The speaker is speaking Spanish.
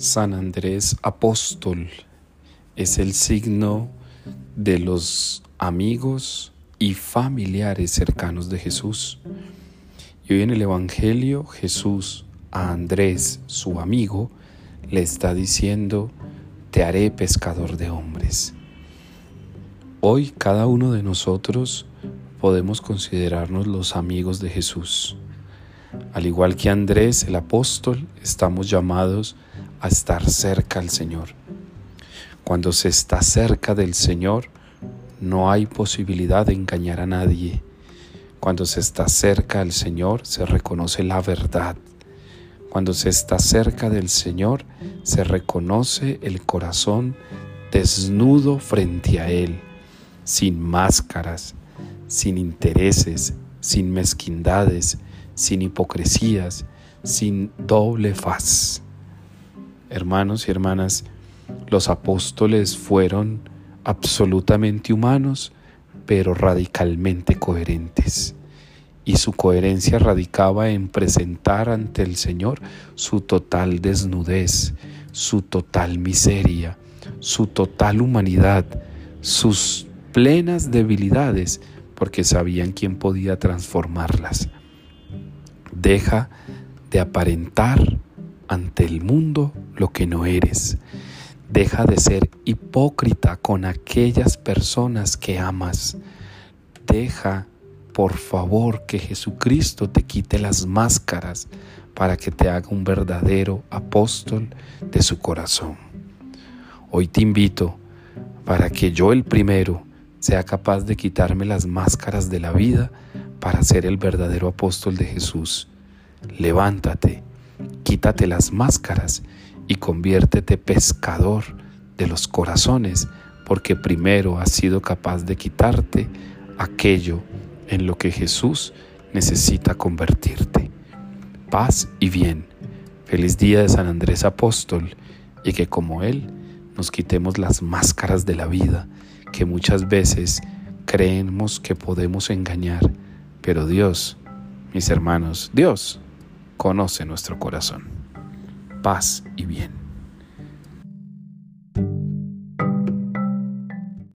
San Andrés Apóstol es el signo de los amigos y familiares cercanos de Jesús. Y hoy en el Evangelio Jesús a Andrés, su amigo, le está diciendo, te haré pescador de hombres. Hoy cada uno de nosotros podemos considerarnos los amigos de Jesús. Al igual que Andrés el apóstol, estamos llamados a estar cerca al Señor. Cuando se está cerca del Señor, no hay posibilidad de engañar a nadie. Cuando se está cerca al Señor, se reconoce la verdad. Cuando se está cerca del Señor, se reconoce el corazón desnudo frente a Él, sin máscaras, sin intereses, sin mezquindades, sin hipocresías, sin doble faz. Hermanos y hermanas, los apóstoles fueron absolutamente humanos, pero radicalmente coherentes. Y su coherencia radicaba en presentar ante el Señor su total desnudez, su total miseria, su total humanidad, sus plenas debilidades, porque sabían quién podía transformarlas. Deja de aparentar ante el mundo lo que no eres. Deja de ser hipócrita con aquellas personas que amas. Deja, por favor, que Jesucristo te quite las máscaras para que te haga un verdadero apóstol de su corazón. Hoy te invito para que yo el primero sea capaz de quitarme las máscaras de la vida para ser el verdadero apóstol de Jesús. Levántate Quítate las máscaras y conviértete pescador de los corazones, porque primero has sido capaz de quitarte aquello en lo que Jesús necesita convertirte. Paz y bien. Feliz día de San Andrés Apóstol y que como Él nos quitemos las máscaras de la vida que muchas veces creemos que podemos engañar, pero Dios, mis hermanos, Dios conoce nuestro corazón. Paz y bien.